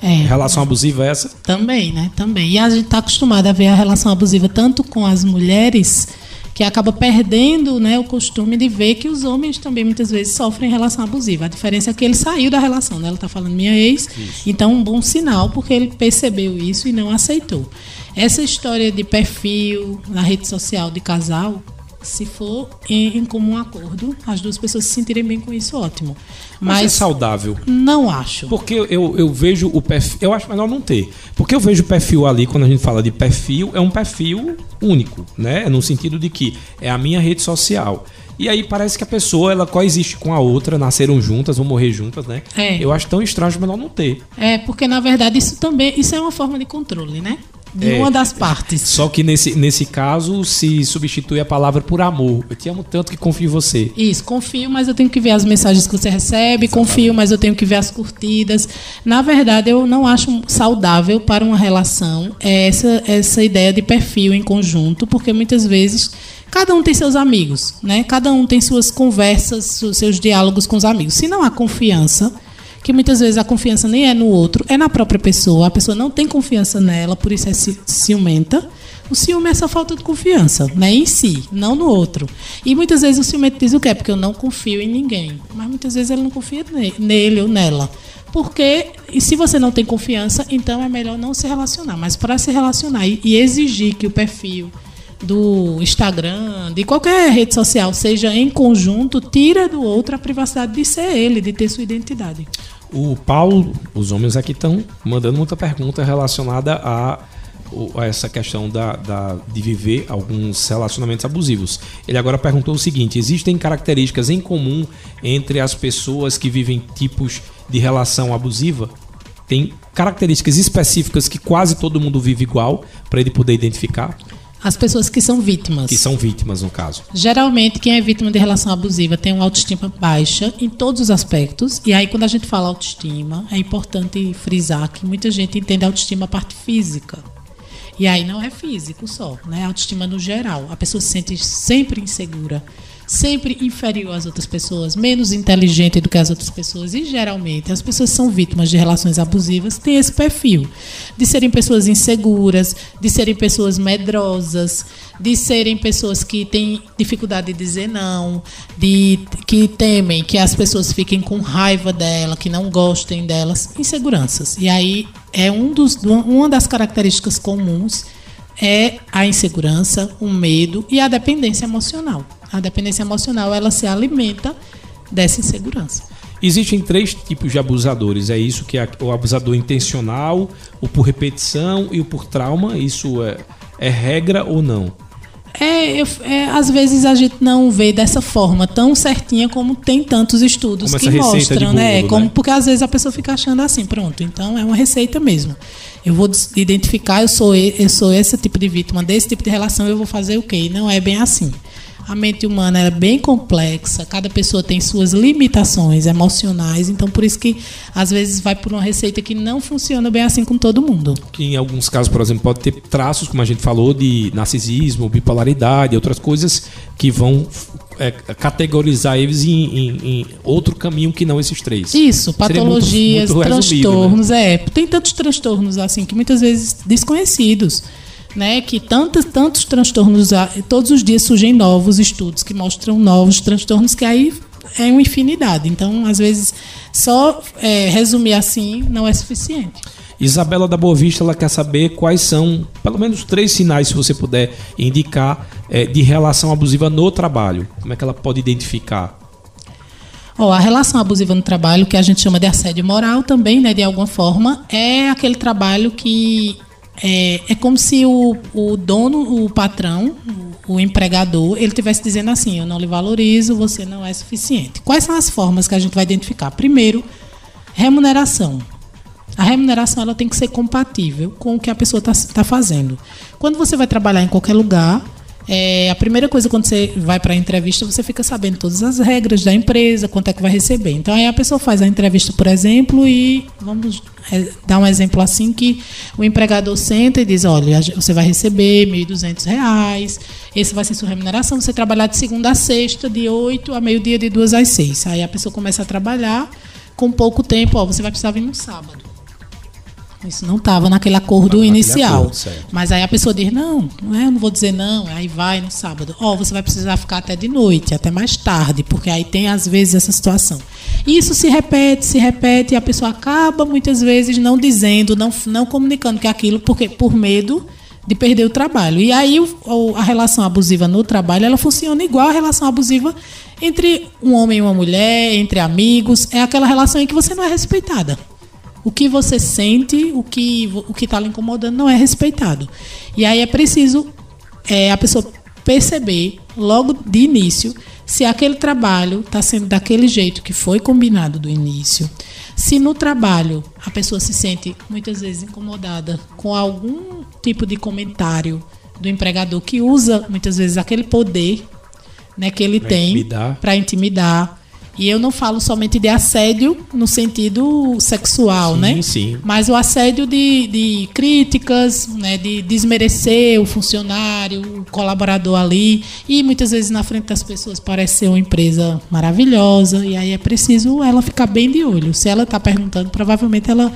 É. Relação abusiva é essa? Também, né? Também. E a gente está acostumado a ver a relação abusiva tanto com as mulheres que acaba perdendo né, o costume de ver que os homens também muitas vezes sofrem relação abusiva. A diferença é que ele saiu da relação, né? Ela está falando minha ex, isso. então um bom sinal porque ele percebeu isso e não aceitou. Essa história de perfil na rede social de casal se for em, em, comum acordo, as duas pessoas se sentirem bem com isso, ótimo. Mas, Mas é saudável. Não acho. Porque eu, eu vejo o perfil. Eu acho melhor não ter. Porque eu vejo o perfil ali, quando a gente fala de perfil, é um perfil único, né? No sentido de que é a minha rede social. E aí parece que a pessoa ela coexiste com a outra, nasceram juntas, vão morrer juntas, né? É. Eu acho tão estranho melhor não ter. É, porque na verdade isso também, isso é uma forma de controle, né? De é, uma das partes. Só que nesse, nesse caso se substitui a palavra por amor. Eu te amo tanto que confio em você. Isso, confio, mas eu tenho que ver as mensagens que você recebe, Exatamente. confio, mas eu tenho que ver as curtidas. Na verdade, eu não acho saudável para uma relação essa, essa ideia de perfil em conjunto, porque muitas vezes cada um tem seus amigos, né? Cada um tem suas conversas, seus diálogos com os amigos. Se não há confiança, que muitas vezes a confiança nem é no outro, é na própria pessoa. A pessoa não tem confiança nela, por isso é ciumenta. O ciúme é essa falta de confiança, né, em si, não no outro. E muitas vezes o ciumento diz o quê? Porque eu não confio em ninguém. Mas muitas vezes ele não confia nele ou nela. Porque, e se você não tem confiança, então é melhor não se relacionar. Mas para se relacionar e, e exigir que o perfil do Instagram, de qualquer rede social, seja em conjunto, tira do outro a privacidade de ser ele, de ter sua identidade. O Paulo, os homens aqui estão mandando muita pergunta relacionada a, a essa questão da, da, de viver alguns relacionamentos abusivos. Ele agora perguntou o seguinte: existem características em comum entre as pessoas que vivem tipos de relação abusiva? Tem características específicas que quase todo mundo vive igual para ele poder identificar? As pessoas que são vítimas. Que são vítimas, no caso. Geralmente, quem é vítima de relação abusiva tem uma autoestima baixa em todos os aspectos. E aí, quando a gente fala autoestima, é importante frisar que muita gente entende a autoestima a parte física. E aí não é físico só, né? Autoestima no geral. A pessoa se sente sempre insegura sempre inferior às outras pessoas, menos inteligente do que as outras pessoas. E geralmente as pessoas são vítimas de relações abusivas têm esse perfil de serem pessoas inseguras, de serem pessoas medrosas, de serem pessoas que têm dificuldade de dizer não, de que temem que as pessoas fiquem com raiva dela, que não gostem delas, inseguranças. E aí é um dos, uma das características comuns é a insegurança, o medo e a dependência emocional. A dependência emocional ela se alimenta dessa insegurança. Existem três tipos de abusadores. É isso que é o abusador intencional, o por repetição e o por trauma. Isso é, é regra ou não? É, eu, é, às vezes a gente não vê dessa forma tão certinha como tem tantos estudos como que mostram, né? né? Como, Porque às vezes a pessoa fica achando assim, pronto, então é uma receita mesmo. Eu vou identificar, eu sou, eu sou esse tipo de vítima, desse tipo de relação, eu vou fazer o quê? Não é bem assim. A mente humana é bem complexa, cada pessoa tem suas limitações emocionais, então por isso que às vezes vai por uma receita que não funciona bem assim com todo mundo. Que em alguns casos, por exemplo, pode ter traços, como a gente falou, de narcisismo, bipolaridade, outras coisas que vão é, categorizar eles em, em, em, outro caminho que não esses três. Isso, patologias, muito, muito né? transtornos, né? é. Tem tantos transtornos assim que muitas vezes desconhecidos né, que tantos, tantos transtornos, todos os dias surgem novos estudos que mostram novos transtornos, que aí é uma infinidade. Então, às vezes, só é, resumir assim não é suficiente. Isabela da Boa Vista ela quer saber quais são, pelo menos três sinais, se você puder indicar, é, de relação abusiva no trabalho. Como é que ela pode identificar? Oh, a relação abusiva no trabalho, que a gente chama de assédio moral também, né, de alguma forma, é aquele trabalho que é, é como se o, o dono, o patrão, o empregador, ele estivesse dizendo assim: eu não lhe valorizo, você não é suficiente. Quais são as formas que a gente vai identificar? Primeiro, remuneração. A remuneração ela tem que ser compatível com o que a pessoa está tá fazendo. Quando você vai trabalhar em qualquer lugar, é, a primeira coisa quando você vai para a entrevista, você fica sabendo todas as regras da empresa, quanto é que vai receber. Então aí a pessoa faz a entrevista, por exemplo, e vamos é, dar um exemplo assim que o empregador senta e diz, olha, você vai receber R$ 1.200, esse vai ser sua remuneração, você trabalhar de segunda a sexta, de 8 a meio-dia, de 2 às 6. Aí a pessoa começa a trabalhar com pouco tempo, ó, você vai precisar vir no sábado. Isso não estava naquele acordo naquele inicial. Acordo, mas aí a pessoa diz: não, não é, eu não vou dizer não. Aí vai no sábado. Ó, oh, você vai precisar ficar até de noite, até mais tarde, porque aí tem às vezes essa situação. Isso se repete, se repete, e a pessoa acaba muitas vezes não dizendo, não, não comunicando que é aquilo, porque por medo de perder o trabalho. E aí o, a relação abusiva no trabalho ela funciona igual a relação abusiva entre um homem e uma mulher, entre amigos. É aquela relação em que você não é respeitada o que você sente, o que o que está lhe incomodando não é respeitado. E aí é preciso é, a pessoa perceber logo de início se aquele trabalho está sendo daquele jeito que foi combinado do início. Se no trabalho a pessoa se sente muitas vezes incomodada com algum tipo de comentário do empregador que usa muitas vezes aquele poder né, que ele pra tem para intimidar e eu não falo somente de assédio no sentido sexual, sim, né? Sim. Mas o assédio de, de críticas, né? de desmerecer o funcionário, o colaborador ali. E muitas vezes na frente das pessoas parece ser uma empresa maravilhosa. E aí é preciso ela ficar bem de olho. Se ela está perguntando, provavelmente ela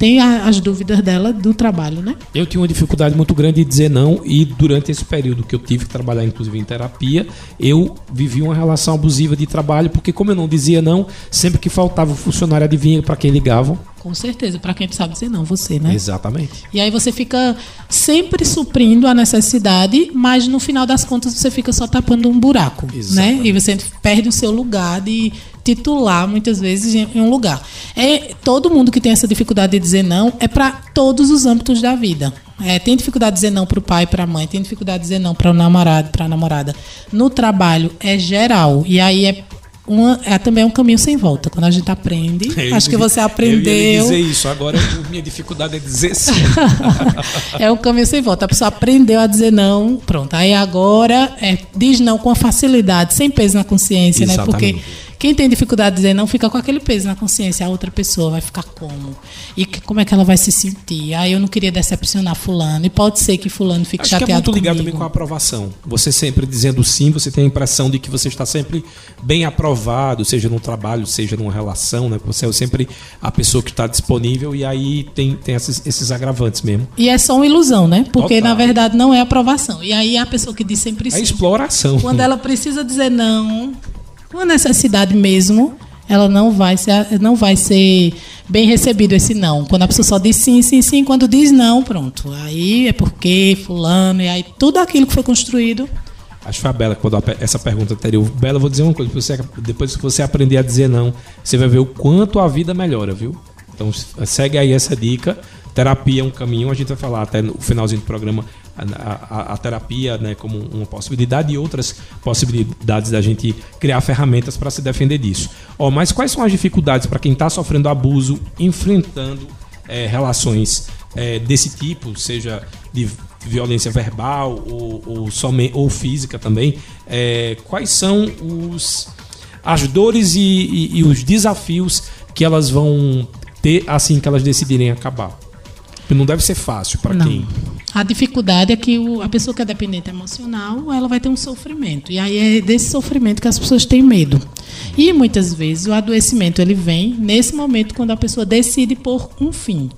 tem a, as dúvidas dela do trabalho, né? Eu tinha uma dificuldade muito grande de dizer não e durante esse período que eu tive que trabalhar, inclusive em terapia, eu vivi uma relação abusiva de trabalho porque como eu não dizia não, sempre que faltava o funcionário adivinha para quem ligavam. Com certeza, para quem sabe dizer não, você, né? Exatamente. E aí você fica sempre suprindo a necessidade, mas no final das contas você fica só tapando um buraco, Exatamente. né? E você perde o seu lugar de titular muitas vezes em um lugar. É todo mundo que tem essa dificuldade de dizer não é para todos os âmbitos da vida. É, tem dificuldade de dizer não para o pai, para a mãe, tem dificuldade de dizer não para o namorado, para a namorada. No trabalho é geral e aí é uma, é também um caminho sem volta. Quando a gente aprende, <laughs> eu acho que você aprendeu. Eu ia dizer isso, agora minha dificuldade é dizer sim. <laughs> é um caminho sem volta. A pessoa aprendeu a dizer não, pronto. Aí agora é, diz não com facilidade, sem peso na consciência, Exatamente. né? Porque quem tem dificuldade de dizer não fica com aquele peso na consciência. A outra pessoa vai ficar como? E que, como é que ela vai se sentir? Ah, eu não queria decepcionar fulano. E pode ser que fulano fique Acho chateado que é muito ligado comigo. também com a aprovação. Você sempre dizendo sim, você tem a impressão de que você está sempre bem aprovado, seja no trabalho, seja numa relação, né? Você é sempre a pessoa que está disponível e aí tem, tem esses, esses agravantes mesmo. E é só uma ilusão, né? Porque Total. na verdade não é aprovação. E aí a pessoa que diz sempre sim. É exploração. Quando ela precisa dizer não, uma necessidade mesmo, ela não vai ser, não vai ser bem recebido esse não. Quando a pessoa só diz sim, sim, sim, quando diz não, pronto. Aí é porque fulano, e aí tudo aquilo que foi construído. Acho que foi a Bela quando essa pergunta anterior. Bela, vou dizer uma coisa, você, depois que você aprender a dizer não, você vai ver o quanto a vida melhora, viu? Então segue aí essa dica. Terapia é um caminho, a gente vai falar até no finalzinho do programa a, a, a, terapia né, como uma possibilidade e outras possibilidades da gente criar ferramentas para se defender disso. Oh, mas quais são as dificuldades para quem está sofrendo abuso, enfrentando é, relações é, desse tipo, seja de violência verbal ou, ou, somente, ou física também? É, quais são os, as dores e, e, e os desafios que elas vão ter assim que elas decidirem acabar? Não deve ser fácil para quem. A dificuldade é que o, a pessoa que é dependente emocional, ela vai ter um sofrimento. E aí é desse sofrimento que as pessoas têm medo. E muitas vezes o adoecimento ele vem nesse momento quando a pessoa decide pôr um fim.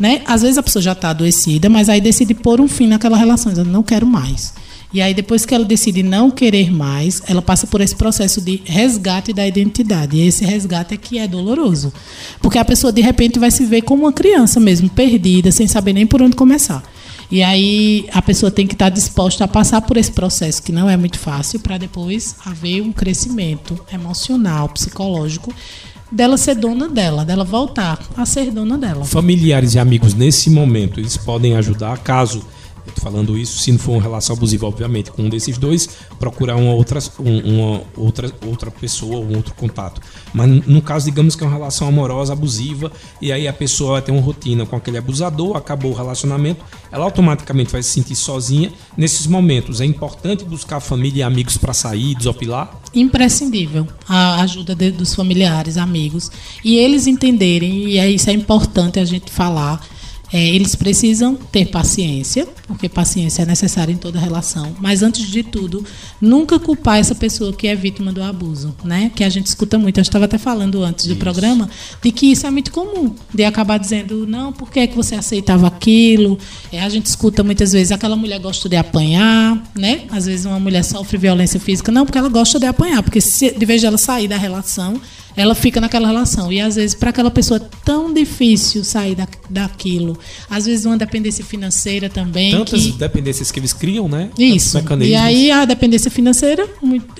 Né? Às vezes a pessoa já está adoecida, mas aí decide pôr um fim naquela relação, dizendo, não quero mais. E aí, depois que ela decide não querer mais, ela passa por esse processo de resgate da identidade. E esse resgate é que é doloroso. Porque a pessoa, de repente, vai se ver como uma criança mesmo, perdida, sem saber nem por onde começar. E aí a pessoa tem que estar disposta a passar por esse processo, que não é muito fácil, para depois haver um crescimento emocional, psicológico, dela ser dona dela, dela voltar a ser dona dela. Familiares e amigos nesse momento, eles podem ajudar caso Eu tô falando isso se não for uma relação abusiva, obviamente, com um desses dois, procurar uma outra, uma outra, outra pessoa, um outro contato. Mas no caso, digamos que é uma relação amorosa, abusiva, e aí a pessoa vai ter uma rotina com aquele abusador, acabou o relacionamento, ela automaticamente vai se sentir sozinha. Nesses momentos, é importante buscar família e amigos para sair, desopilar? Imprescindível a ajuda de, dos familiares, amigos. E eles entenderem, e é, isso é importante a gente falar é, eles precisam ter paciência, porque paciência é necessária em toda relação. Mas antes de tudo, nunca culpar essa pessoa que é vítima do abuso, né? Que a gente escuta muito. Eu estava até falando antes do isso. programa de que isso é muito comum, de acabar dizendo não, por que, é que você aceitava aquilo? É, a gente escuta muitas vezes aquela mulher gosta de apanhar, né? Às vezes uma mulher sofre violência física, não, porque ela gosta de apanhar, porque se, de vez ela sair da relação, ela fica naquela relação. E às vezes, para aquela pessoa é tão difícil sair da, daquilo. Às vezes, uma dependência financeira também. Tantas que... dependências que eles criam, né? Isso. E aí, a dependência financeira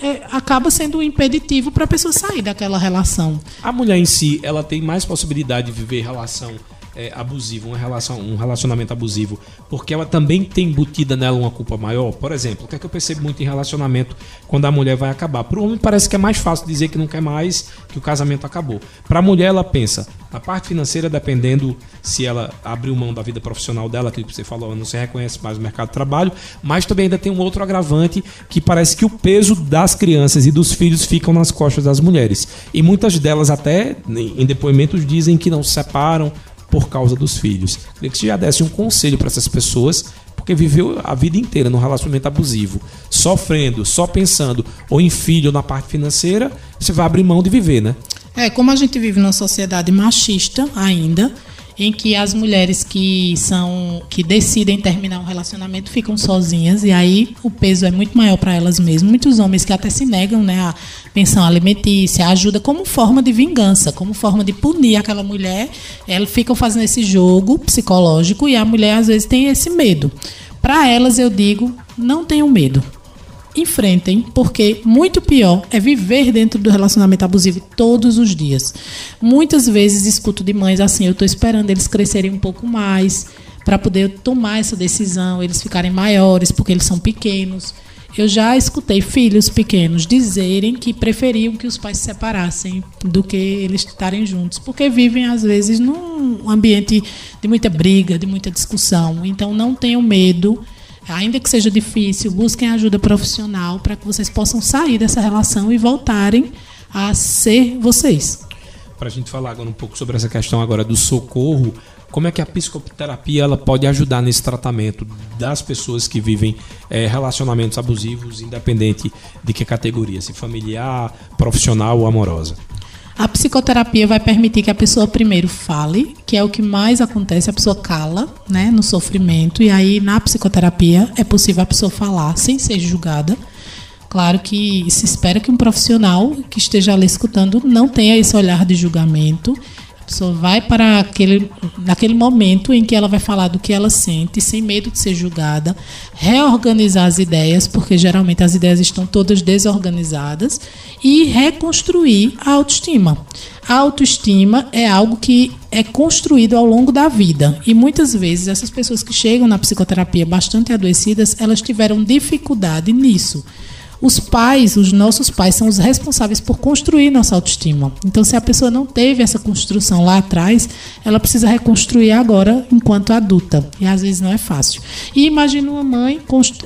é, acaba sendo um impeditivo para a pessoa sair daquela relação. A mulher em si, ela tem mais possibilidade de viver relação é, abusivo, uma relação, um relacionamento abusivo, porque ela também tem embutida nela uma culpa maior. Por exemplo, o que é que eu percebo muito em relacionamento quando a mulher vai acabar? Para o homem parece que é mais fácil dizer que não quer mais, que o casamento acabou. Para a mulher, ela pensa, a parte financeira, dependendo se ela abriu mão da vida profissional dela, que você falou, não se reconhece mais no mercado de trabalho, mas também ainda tem um outro agravante que parece que o peso das crianças e dos filhos ficam nas costas das mulheres. E muitas delas até em depoimentos dizem que não se separam por causa dos filhos. Queria que você já desse um conselho para essas pessoas, porque viveu a vida inteira num relacionamento abusivo, sofrendo, só pensando ou em filho ou na parte financeira, você vai abrir mão de viver, né? É, como a gente vive numa sociedade machista ainda, em que as mulheres que são que decidem terminar um relacionamento ficam sozinhas e aí o peso é muito maior para elas mesmas. Muitos homens que até se negam, né, a pensão alimentícia, a ajuda como forma de vingança, como forma de punir aquela mulher. Elas ficam fazendo esse jogo psicológico e a mulher às vezes tem esse medo. Para elas eu digo, não tenham medo enfrentem, porque muito pior é viver dentro do relacionamento abusivo todos os dias. Muitas vezes escuto de mães assim: eu estou esperando eles crescerem um pouco mais para poder tomar essa decisão, eles ficarem maiores porque eles são pequenos. Eu já escutei filhos pequenos dizerem que preferiam que os pais se separassem do que eles estarem juntos, porque vivem às vezes num ambiente de muita briga, de muita discussão. Então não tenham medo ainda que seja difícil, busquem ajuda profissional para que vocês possam sair dessa relação e voltarem a ser vocês. Para a gente falar agora um pouco sobre essa questão agora do socorro, como é que a psicoterapia ela pode ajudar nesse tratamento das pessoas que vivem é, relacionamentos abusivos, independente de que categoria, se familiar, profissional ou amorosa? A psicoterapia vai permitir que a pessoa primeiro fale, que é o que mais acontece, a pessoa cala, né, no sofrimento, e aí na psicoterapia é possível a pessoa falar sem ser julgada. Claro que se espera que um profissional que esteja ali escutando não tenha esse olhar de julgamento pessoa vai para aquele, naquele momento em que ela vai falar do que ela sente, sem medo de ser julgada, reorganizar as ideias, porque geralmente as ideias estão todas desorganizadas, e reconstruir a autoestima. A autoestima é algo que é construído ao longo da vida. E muitas vezes essas pessoas que chegam na psicoterapia bastante adoecidas, elas tiveram dificuldade nisso. Os pais, os nossos pais, são os responsáveis por construir nossa autoestima. Então, se a pessoa não teve essa construção lá atrás, ela precisa reconstruir agora enquanto adulta. E às vezes não é fácil. E imagina uma mãe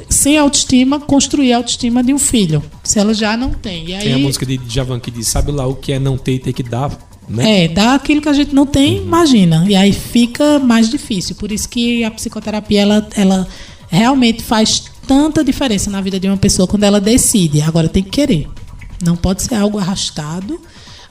sem autoestima construir a autoestima de um filho, se ela já não tem. E aí... Tem a música de Javan que diz: sabe lá o que é não ter e ter que dar né? É, dá aquilo que a gente não tem, uhum. imagina. E aí fica mais difícil. Por isso que a psicoterapia ela, ela realmente faz tanta diferença na vida de uma pessoa quando ela decide. Agora tem que querer. Não pode ser algo arrastado.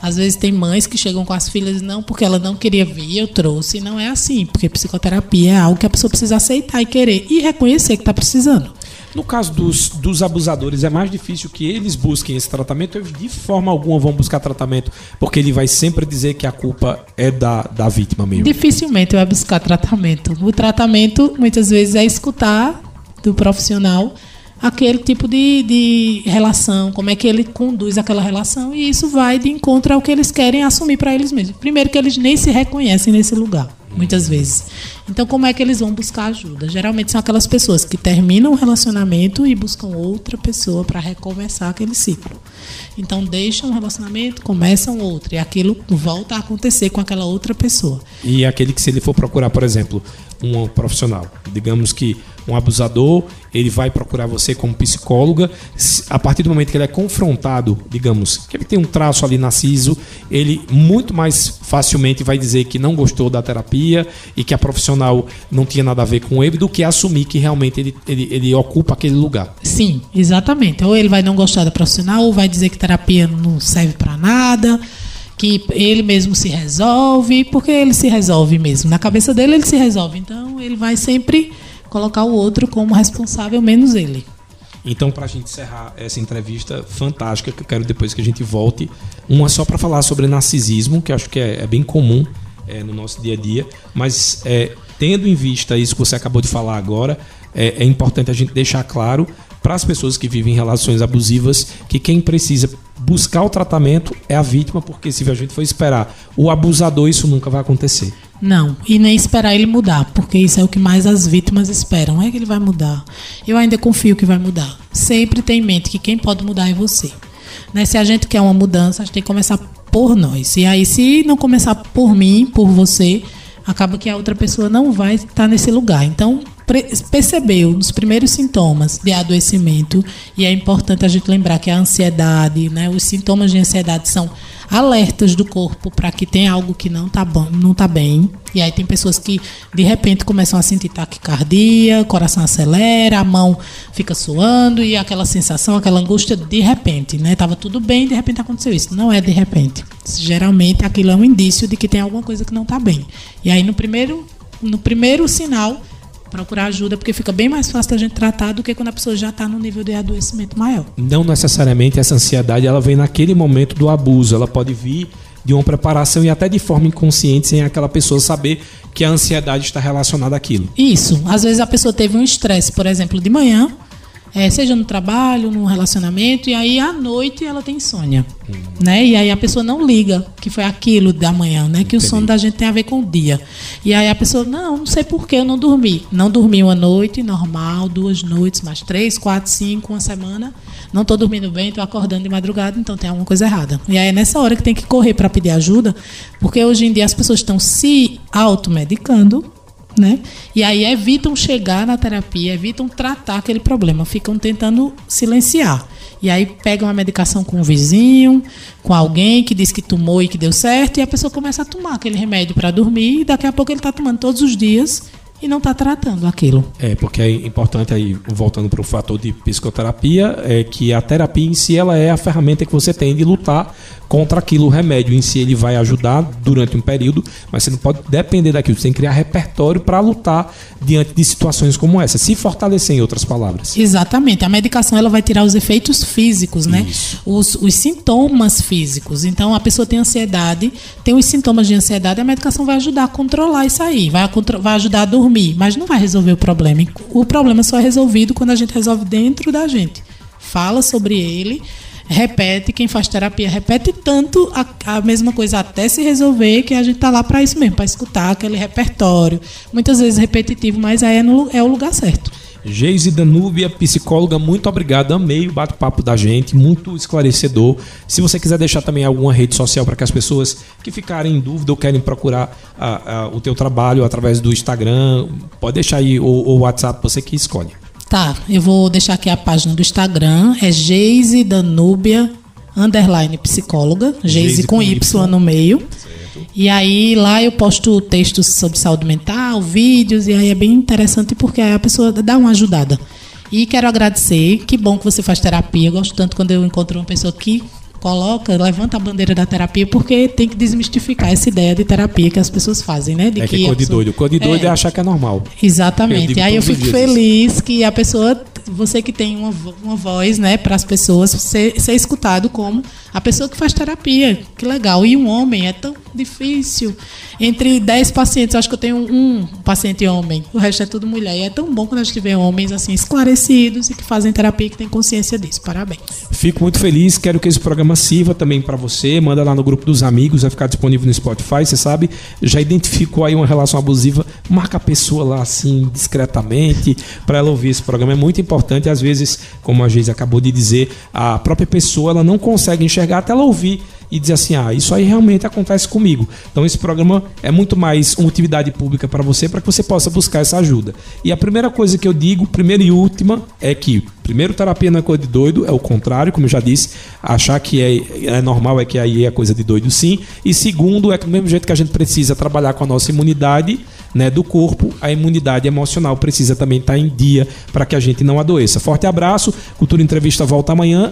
Às vezes tem mães que chegam com as filhas não porque ela não queria vir, eu trouxe. Não é assim, porque psicoterapia é algo que a pessoa precisa aceitar e querer e reconhecer que está precisando. No caso dos, dos abusadores, é mais difícil que eles busquem esse tratamento. Eles de forma alguma vão buscar tratamento, porque ele vai sempre dizer que a culpa é da, da vítima mesmo. Dificilmente vai buscar tratamento. O tratamento, muitas vezes, é escutar do profissional aquele tipo de, de relação, como é que ele conduz aquela relação, e isso vai de encontro ao que eles querem assumir para eles mesmos. Primeiro, que eles nem se reconhecem nesse lugar. muitas vezes. Então, como é que eles vão buscar ajuda? Geralmente são aquelas pessoas que terminam o relacionamento e buscam outra pessoa para recomeçar aquele ciclo. Então, deixam um relacionamento, começam outro, e aquilo volta a acontecer com aquela outra pessoa. E aquele que, se ele for procurar, por exemplo, um profissional, digamos que um abusador, ele vai procurar você como psicóloga. A partir do momento que ele é confrontado, digamos, que ele tem um traço ali narciso, ele muito mais facilmente vai dizer que não gostou da terapia e que a profissional não tinha nada a ver com ele, do que assumir que realmente ele, ele, ele ocupa aquele lugar. Sim, exatamente. Ou ele vai não gostar da profissional, ou vai dizer que terapia não serve para nada que ele mesmo se resolve, porque ele se resolve mesmo. Na cabeça dele, ele se resolve. Então, ele vai sempre colocar o outro como responsável, menos ele. Então, para a gente encerrar essa entrevista fantástica, que eu quero depois que a gente volte, uma só para falar sobre narcisismo, que acho que é, é bem comum é, no nosso dia a dia, mas é, tendo em vista isso que você acabou de falar agora, é, é importante a gente deixar claro para as pessoas que vivem relações abusivas que quem precisa buscar o tratamento é a vítima, porque se a gente for esperar o abusador, isso nunca vai acontecer. Não, e nem esperar ele mudar, porque isso é o que mais as vítimas esperam. É que ele vai mudar. Eu ainda confio que vai mudar. Sempre tem em mente que quem pode mudar é você. Né? Se a gente quer uma mudança, a gente tem que começar por nós. E aí, se não começar por mim, por você, acaba que a outra pessoa não vai estar nesse lugar. Então, percebeu nos primeiros sintomas de adoecimento, e é importante a gente lembrar que a ansiedade, né, os sintomas de ansiedade são alertas do corpo para que tem algo que não está bom, não tá bem. E aí tem pessoas que de repente começam a sentir taquicardia, o coração acelera, a mão fica suando e aquela sensação, aquela angústia de repente, né? Tava tudo bem, de repente aconteceu isso. Não é de repente. Geralmente aquilo é um indício de que tem alguma coisa que não está bem. E aí no primeiro no primeiro sinal procurar ajuda, porque fica bem mais fácil da gente tratar do que quando a pessoa já está no nível de adoecimento maior. Não necessariamente essa ansiedade ela vem naquele momento do abuso, ela pode vir de uma preparação e até de forma inconsciente, sem aquela pessoa saber que a ansiedade está relacionada àquilo. Isso. Às vezes a pessoa teve um estresse, por exemplo, de manhã, é, seja no trabalho, no relacionamento, e aí à noite ela tem insônia. Uhum. Né? E aí a pessoa não liga que foi aquilo da manhã, né? Que o sono da gente tem a ver com o dia. E aí a pessoa, não, não sei por que eu não dormi. Não dormi uma noite, normal, duas noites, mais três, quatro, cinco, uma semana. Não estou dormindo bem, estou acordando de madrugada, então tem alguma coisa errada. E aí é nessa hora que tem que correr para pedir ajuda, porque hoje em dia as pessoas estão se automedicando né? E aí evitam chegar na terapia, evitam tratar aquele problema, ficam tentando silenciar. E aí pegam a medicação com um vizinho, com alguém que diz que tomou e que deu certo, e a pessoa começa a tomar aquele remédio para dormir, e daqui a pouco ele está tomando todos os dias e não está tratando aquilo. É, porque é importante aí, voltando para o fator de psicoterapia, é que a terapia em si ela é a ferramenta que você tem de lutar contra aquilo. O remédio em si ele vai ajudar durante um período, mas você não pode depender daquilo. Você tem que criar repertório para lutar diante de situações como essa. Se fortalecer, em outras palavras. Exatamente. A medicação ela vai tirar os efeitos físicos, né? Os, os sintomas físicos. Então, a pessoa tem ansiedade, tem os sintomas de ansiedade, a medicação vai ajudar a controlar isso aí, vai, vai ajudar a dormir, mas não vai resolver o problema. O problema só é resolvido quando a gente resolve dentro da gente. Fala sobre ele repete, quem faz terapia repete tanto a, a mesma coisa até se resolver que a gente tá lá para isso mesmo, para escutar aquele repertório. Muitas vezes repetitivo, mas aí é, no, é o lugar certo. Geise Danúbia, psicóloga, muito obrigado. Amei o bate-papo da gente, muito esclarecedor. Se você quiser deixar também alguma rede social para que as pessoas que ficarem em dúvida ou querem procurar a, a, o teu trabalho através do Instagram, pode deixar aí o, o WhatsApp, você que escolhe. Tá, eu vou deixar aqui a página do Instagram, é Geise Danúbia, underline psicóloga, Geise com, com y, y no meio. Certo. E aí lá eu posto textos sobre saúde mental, vídeos, e aí é bem interessante porque aí a pessoa dá uma ajudada. E quero agradecer, que bom que você faz terapia. Eu gosto tanto quando eu encontro uma pessoa que coloca, levanta a bandeira da terapia, porque tem que desmistificar essa ideia de terapia que as pessoas fazem, né? De é que, que é de doido. Cor de doido é, é achar que é normal. Exatamente. E aí eu fico feliz que a pessoa, você que tem uma, uma voz, né, para as pessoas, ser, ser escutado como a pessoa que faz terapia. Que legal. E um homem é tão difícil. Entre 10 pacientes, acho que eu tenho um paciente homem, o resto é tudo mulher. E é tão bom quando a gente vê homens assim esclarecidos e que fazem terapia e que têm consciência disso. Parabéns. Fico muito feliz, quero que esse programa sirva também para você. Manda lá no grupo dos amigos, vai ficar disponível no Spotify, você sabe. Já identificou aí uma relação abusiva, marca a pessoa lá assim discretamente para ela ouvir esse programa. É muito importante, às vezes, como a Geise acabou de dizer, a própria pessoa ela não consegue enxergar até ela ouvir e dizer assim: ah, isso aí realmente acontece comigo. Então esse programa é muito mais uma utilidade pública para você, para que você possa buscar essa ajuda. E a primeira coisa que eu digo, primeira e última, é que primeiro terapia não é coisa de doido, é o contrário, como eu já disse, achar que é, é normal é que aí é coisa de doido sim. E segundo, é que do mesmo jeito que a gente precisa trabalhar com a nossa imunidade, né, do corpo, a imunidade emocional precisa também estar em dia para que a gente não adoeça. Forte abraço, Cultura Entrevista volta amanhã.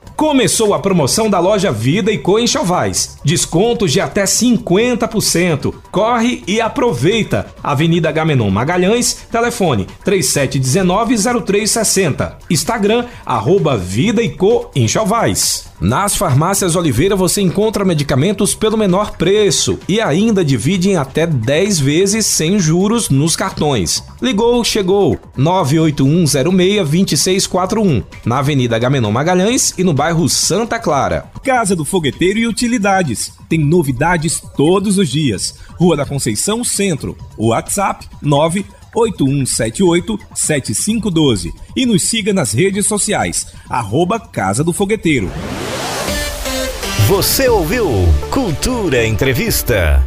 Começou a promoção da loja Vida e Co em Chavais. Descontos de até 50%. Corre e aproveita. Avenida Gamenon Magalhães, telefone 3719-0360. Instagram, arroba Vida e Co em Chavais. Nas farmácias Oliveira você encontra medicamentos pelo menor preço e ainda divide em até 10 vezes sem juros nos cartões. Ligou, chegou. 981062641, na Avenida Gamenon Magalhães e no bairro Santa Clara. Casa do Fogueteiro e Utilidades. Tem novidades todos os dias. Rua da Conceição Centro. WhatsApp 9 8178-7512 e nos siga nas redes sociais, arroba Casa do Fogueteiro. Você ouviu Cultura Entrevista.